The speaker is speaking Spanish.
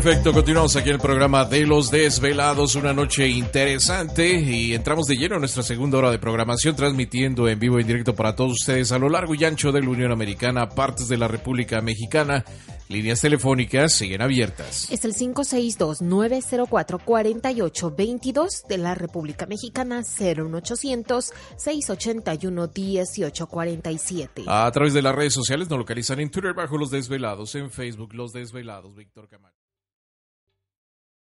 Perfecto, continuamos aquí en el programa de Los Desvelados, una noche interesante y entramos de lleno a nuestra segunda hora de programación, transmitiendo en vivo y en directo para todos ustedes a lo largo y ancho de la Unión Americana, partes de la República Mexicana. Líneas telefónicas siguen abiertas. Es el 562-904-4822 de la República Mexicana, 01800-681-1847. A través de las redes sociales nos localizan en Twitter bajo Los Desvelados, en Facebook Los Desvelados, Víctor Camacho.